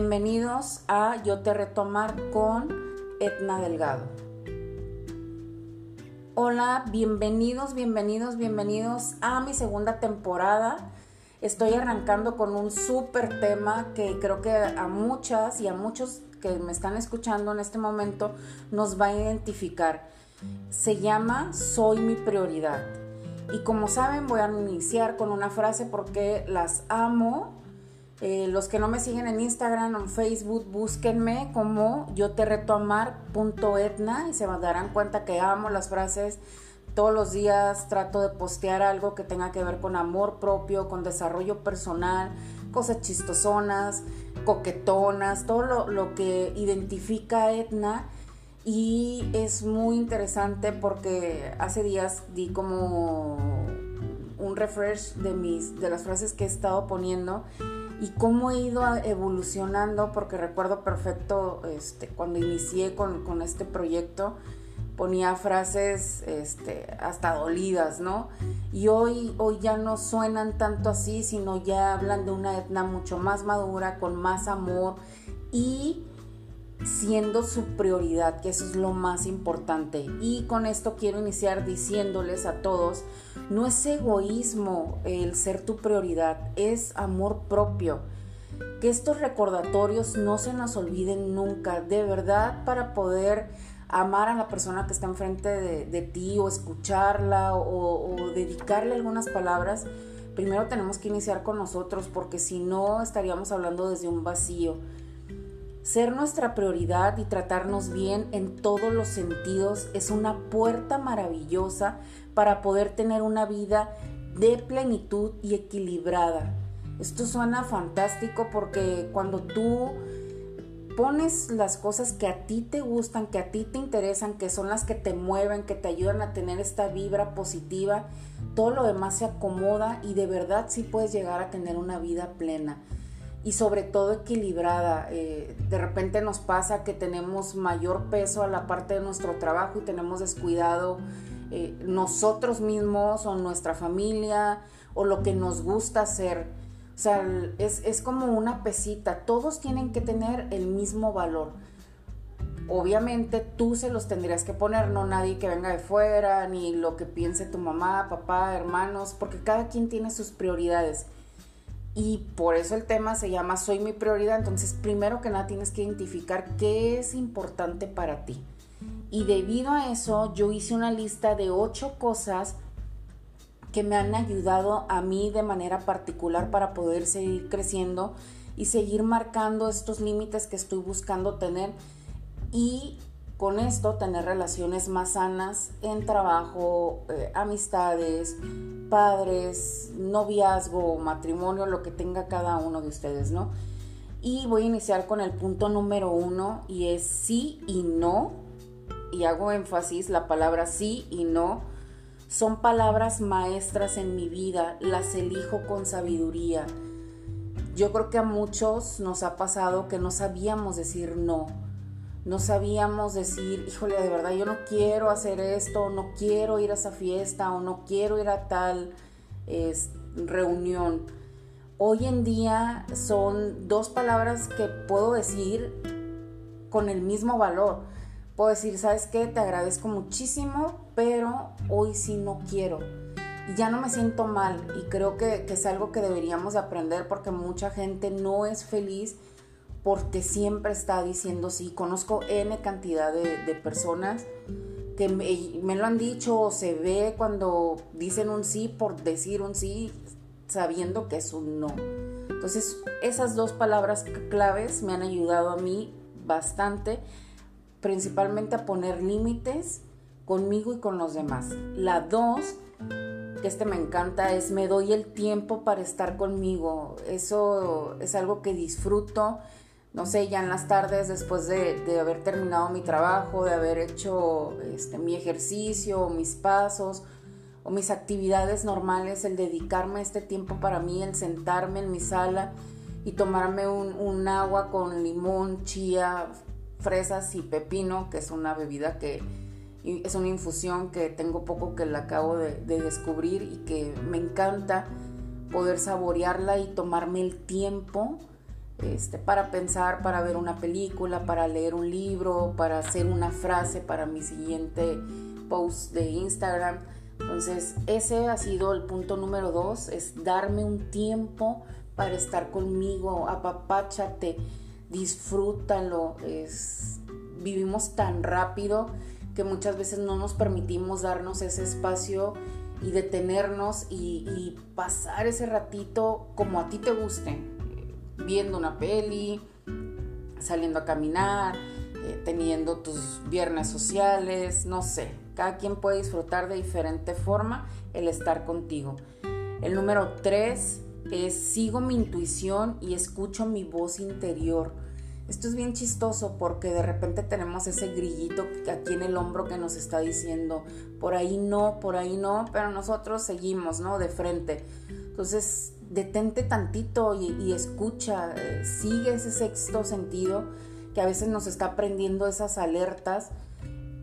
Bienvenidos a Yo te retomar con Etna Delgado. Hola, bienvenidos, bienvenidos, bienvenidos a mi segunda temporada. Estoy arrancando con un súper tema que creo que a muchas y a muchos que me están escuchando en este momento nos va a identificar. Se llama Soy mi prioridad. Y como saben voy a iniciar con una frase porque las amo eh, los que no me siguen en Instagram o en Facebook, búsquenme como yo te reto amar.etna y se darán cuenta que amo las frases. Todos los días trato de postear algo que tenga que ver con amor propio, con desarrollo personal, cosas chistosonas, coquetonas, todo lo, lo que identifica a Etna. Y es muy interesante porque hace días di como un refresh de, mis, de las frases que he estado poniendo y cómo he ido evolucionando, porque recuerdo perfecto este, cuando inicié con, este proyecto, ponía frases este, hasta dolidas, ¿no? Y hoy, hoy ya no suenan tanto así, sino ya hablan de una etna mucho más madura, con más amor y siendo su prioridad, que eso es lo más importante. Y con esto quiero iniciar diciéndoles a todos, no es egoísmo el ser tu prioridad, es amor propio. Que estos recordatorios no se nos olviden nunca, de verdad, para poder amar a la persona que está enfrente de, ti o escucharla o dedicarle algunas palabras, primero tenemos que iniciar con nosotros porque si no estaríamos hablando desde un vacío ser nuestra prioridad y tratarnos bien en todos los sentidos es una puerta maravillosa para poder tener una vida de plenitud y equilibrada. Esto suena fantástico porque cuando tú pones las cosas que a ti te gustan, que a ti te interesan, que son las que te mueven, que te ayudan a tener esta vibra positiva, todo lo demás se acomoda y de verdad sí puedes llegar a tener una vida plena y sobre todo equilibrada. Eh, de repente nos pasa que tenemos mayor peso a la parte de nuestro trabajo y tenemos descuidado eh, nosotros mismos o nuestra familia o lo que nos gusta hacer. O sea, es, es como una pesita. Todos tienen que tener el mismo valor. Obviamente tú se los tendrías que poner, no nadie que venga de fuera, ni lo que piense tu mamá, papá, hermanos, porque cada quien tiene sus prioridades y por eso el tema se llama Soy mi prioridad. Entonces, primero que nada tienes que identificar qué es importante para ti. Y debido a eso, yo hice una lista de ocho cosas que me han ayudado a mí de manera particular para poder seguir creciendo y seguir marcando estos límites que estoy buscando tener y con esto tener relaciones más sanas en trabajo, eh, amistades, padres, noviazgo, matrimonio, lo que tenga cada uno de ustedes, ¿no? Y voy a iniciar con el punto número uno y es sí y no. Y hago énfasis, la palabra sí y no son palabras maestras en mi vida, las elijo con sabiduría. Yo creo que a muchos nos ha pasado que no sabíamos decir no no sabíamos decir, híjole, de verdad yo no quiero hacer esto, no quiero ir a esa fiesta o no quiero ir a tal reunión. Hoy en día son dos palabras que puedo decir con el mismo valor. Puedo decir, ¿sabes qué? Te agradezco muchísimo, pero hoy sí no quiero. Y ya no me siento mal y creo que, que es algo que deberíamos aprender porque mucha gente no es feliz porque siempre está diciendo sí. Conozco N cantidad de, personas que me, lo han dicho o se ve cuando dicen un sí por decir un sí sabiendo que es un no. Entonces esas dos palabras claves me han ayudado a mí bastante, principalmente a poner límites conmigo y con los demás. La dos, que este me encanta, es me doy el tiempo para estar conmigo. Eso es algo que disfruto no sé, ya en las tardes después de, haber terminado mi trabajo, de haber hecho este, mi ejercicio, mis pasos o mis actividades normales, el dedicarme este tiempo para mí, el sentarme en mi sala y tomarme un, agua con limón, chía, fresas y pepino, que es una bebida que es una infusión que tengo poco que la acabo de descubrir y que me encanta poder saborearla y tomarme el tiempo este, para pensar, para ver una película, para leer un libro, para hacer una frase para mi siguiente post de Instagram. Entonces, ese ha sido el punto número dos, es darme un tiempo para estar conmigo, apapáchate, disfrútalo. Es, vivimos tan rápido que muchas veces no nos permitimos darnos ese espacio y detenernos y, pasar ese ratito como a ti te guste, viendo una peli, saliendo a caminar, eh, teniendo tus viernes sociales, no sé, cada quien puede disfrutar de diferente forma el estar contigo. El número tres es sigo mi intuición y escucho mi voz interior. Esto es bien chistoso porque de repente tenemos ese grillito aquí en el hombro que nos está diciendo, por ahí no, por ahí no, pero nosotros seguimos, ¿no? De frente. Entonces, detente tantito y, escucha, eh, sigue ese sexto sentido que a veces nos está prendiendo esas alertas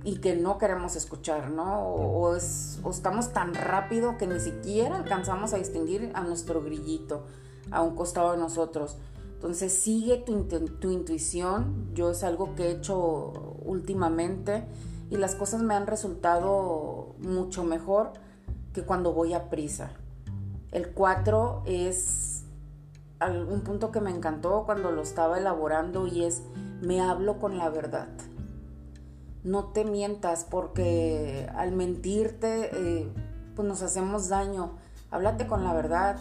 y que no queremos escuchar, ¿no? O, es, o estamos tan rápido que ni siquiera alcanzamos a distinguir a nuestro grillito a un costado de nosotros. Entonces sigue tu intuición, yo es algo que he hecho últimamente y las cosas me han resultado mucho mejor que cuando voy a prisa. El 4 es un punto que me encantó cuando lo estaba elaborando y es me hablo con la verdad no te mientas porque al mentirte eh, pues nos hacemos daño. Háblate con la verdad,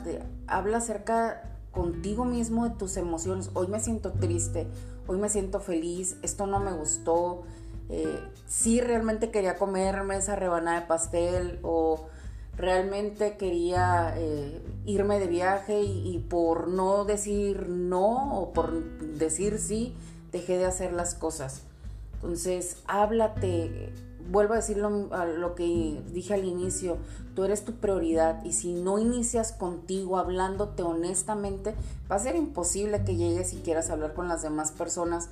habla acerca contigo mismo de tus emociones. Hoy me siento triste, hoy me siento feliz, esto no me gustó. Eh, sí realmente quería comerme esa rebanada de pastel o realmente quería eh, irme de viaje y, por no decir no o por decir sí, dejé de hacer las cosas. Entonces, háblate, vuelvo a decir lo, que dije al inicio, tú eres tu prioridad y si no inicias contigo hablándote honestamente, va a ser imposible que llegues y quieras hablar con las demás personas.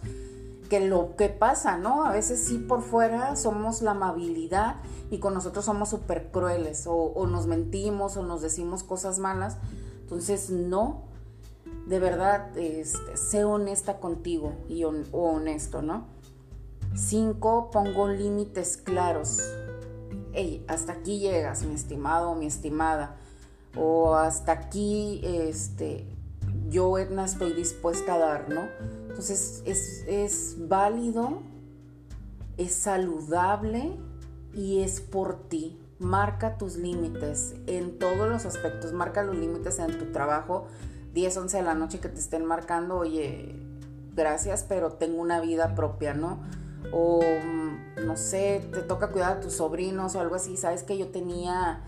Que lo que pasa, ¿no? A veces sí por fuera somos la amabilidad y con nosotros somos súper crueles o, nos mentimos o nos decimos cosas malas. Entonces, no, de verdad, este, sé honesta contigo y honesto, ¿no? 5. Pongo límites claros. Hey, hasta aquí llegas, mi estimado o mi estimada. O hasta aquí, este, yo, Edna, estoy dispuesta a dar, ¿no? Entonces, es, es válido, es saludable y es por ti. Marca tus límites en todos los aspectos. Marca los límites en tu trabajo. 10, 11 de la noche que te estén marcando, oye, gracias, pero tengo una vida propia, ¿no? o mm, no sé, te toca cuidar a tus sobrinos o algo así, sabes que yo tenía,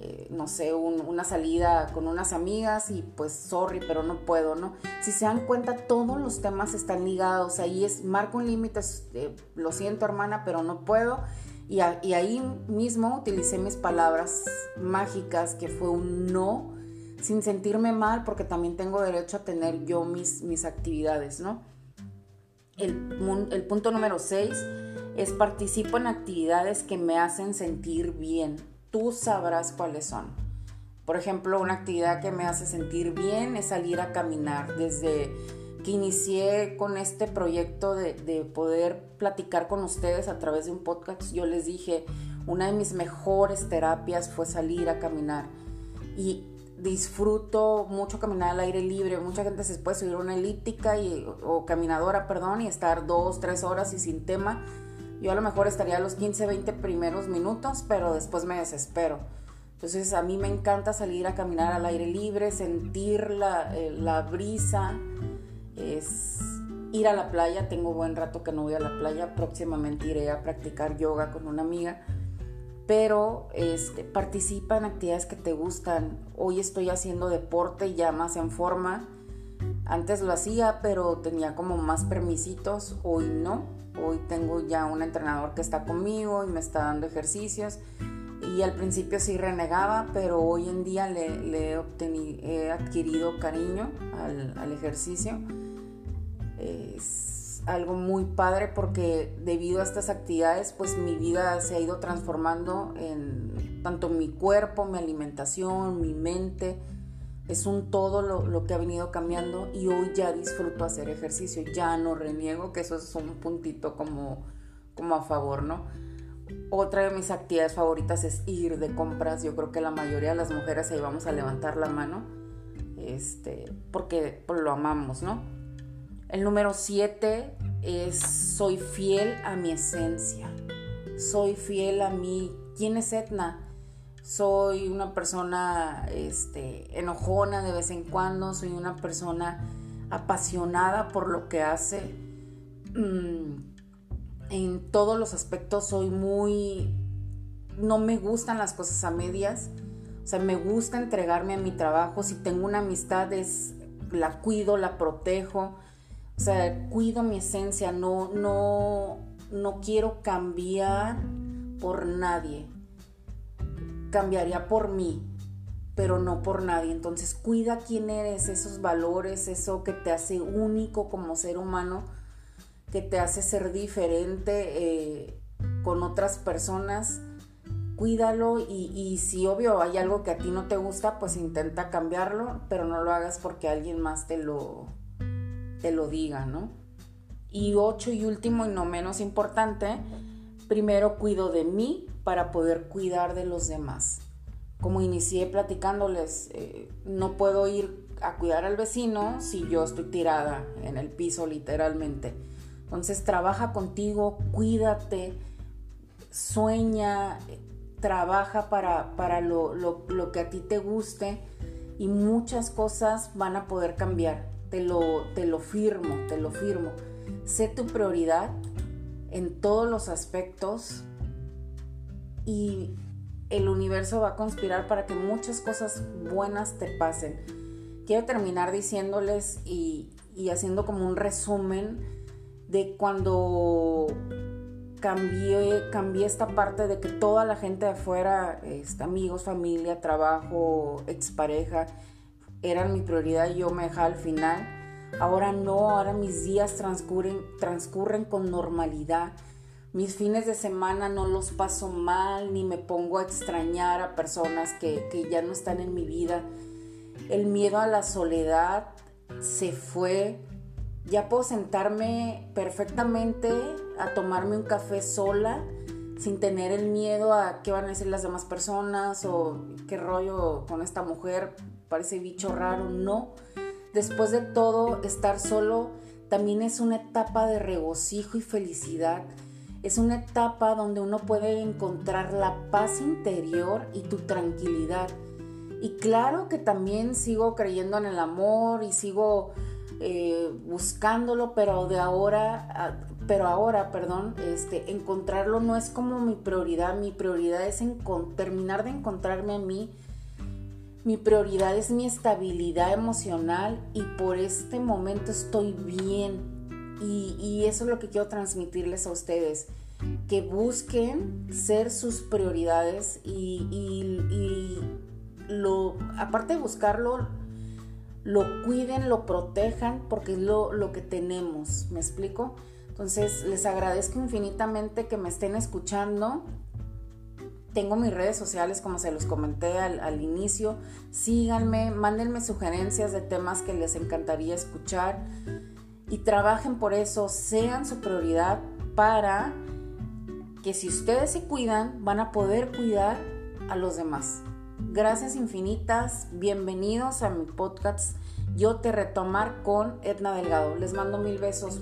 eh, no sé, una salida con unas amigas y pues sorry, pero no puedo, ¿no? Si se dan cuenta, todos los temas están ligados, ahí es, marco un límite, eh, lo siento hermana, pero no puedo. Y, y ahí mismo utilicé mis palabras mágicas, que fue un no, sin sentirme mal, porque también tengo derecho a tener yo mis, mis actividades, ¿no? El, punto número 6 es participo en actividades que me hacen sentir bien. Tú sabrás cuáles son. Por ejemplo, una actividad que me hace sentir bien es salir a caminar. Desde que inicié con este proyecto de, de, poder platicar con ustedes a través de un podcast, yo les dije, una de mis mejores terapias fue salir a caminar. Y disfruto mucho caminar al aire libre. Mucha gente se puede subir una elíptica y, o caminadora, perdón, y estar dos, tres horas y sin tema. Yo a lo mejor estaría los 15, 20 primeros minutos, pero después me desespero. Entonces a mí me encanta salir a caminar al aire libre, sentir la, eh, la brisa, es ir a la playa. Tengo buen rato que no voy a la playa. Próximamente iré a practicar yoga con una amiga pero este, participa en actividades que te gustan. Hoy estoy haciendo deporte ya más en forma. Antes lo hacía, pero tenía como más permisitos. Hoy no. Hoy tengo ya un entrenador que está conmigo y me está dando ejercicios. Y al principio sí renegaba, pero hoy en día le, he, adquirido cariño al, al ejercicio. Es, algo muy padre porque debido a estas actividades pues mi vida se ha ido transformando en tanto mi cuerpo, mi alimentación, mi mente, es un todo lo, que ha venido cambiando y hoy ya disfruto hacer ejercicio, ya no reniego, que eso es un puntito como, como a favor, ¿no? Otra de mis actividades favoritas es ir de compras. Yo creo que la mayoría de las mujeres ahí vamos a levantar la mano, este, porque pues, lo amamos, ¿no? El número 7 es soy fiel a mi esencia. Soy fiel a mí. ¿Quién es Etna? Soy una persona este, enojona de vez en cuando, soy una persona apasionada por lo que hace. Mm, en todos los aspectos soy muy... No me gustan las cosas a medias. O sea, me gusta entregarme a mi trabajo. Si tengo una amistad, es, la cuido, la protejo. O sea, cuido mi esencia. No, no, no quiero cambiar por nadie. Cambiaría por mí, pero no por nadie. Entonces, cuida quién eres, esos valores, eso que te hace único como ser humano que te hace ser diferente eh, con otras personas, cuídalo y, si obvio hay algo que a ti no te gusta, pues intenta cambiarlo, pero no lo hagas porque alguien más te lo, te lo diga, ¿no? Y ocho y último y no menos importante, primero cuido de mí para poder cuidar de los demás. Como inicié platicándoles, eh, no puedo ir a cuidar al vecino si yo estoy tirada en el piso literalmente entonces trabaja contigo, cuídate, sueña, trabaja para, para lo, que a ti te guste y muchas cosas van a poder cambiar. Te lo, te lo firmo, te lo firmo. Sé tu prioridad en todos los aspectos y el universo va a conspirar para que muchas cosas buenas te pasen. Quiero terminar diciéndoles y, y haciendo como un resumen de cuando cambié, cambié esta parte de que toda la gente de afuera, este, amigos, familia, trabajo, expareja, eran mi prioridad y yo me dejaba al final. Ahora no, ahora mis días transcurren, transcurren con normalidad. Mis fines de semana no los paso mal, ni me pongo a extrañar a personas que, ya no están en mi vida. El miedo a la soledad se fue, ya puedo sentarme perfectamente a tomarme un café sola sin tener el miedo a qué van a decir las demás personas o qué rollo con esta mujer, parece bicho raro, no. Después de todo, estar solo también es una etapa de regocijo y felicidad. Es una etapa donde uno puede encontrar la paz interior y tu tranquilidad. Y claro que también sigo creyendo en el amor y sigo eh, buscándolo, pero de ahora, pero ahora, perdón, este, encontrarlo no es como mi prioridad, mi prioridad es terminar de encontrarme a mí, mi prioridad es mi estabilidad emocional y por este momento estoy bien. Y, eso es lo que quiero transmitirles a ustedes, que busquen ser sus prioridades y, lo, aparte de buscarlo, lo cuiden, lo protejan, porque es lo, que tenemos, ¿me explico? Entonces, les agradezco infinitamente que me estén escuchando. Tengo mis redes sociales, como se los comenté al, al, inicio. Síganme, mándenme sugerencias de temas que les encantaría escuchar y trabajen por eso, sean su prioridad para que si ustedes se cuidan, van a poder cuidar a los demás. Gracias infinitas, bienvenidos a mi podcast Yo te retomar con Edna Delgado. Les mando mil besos.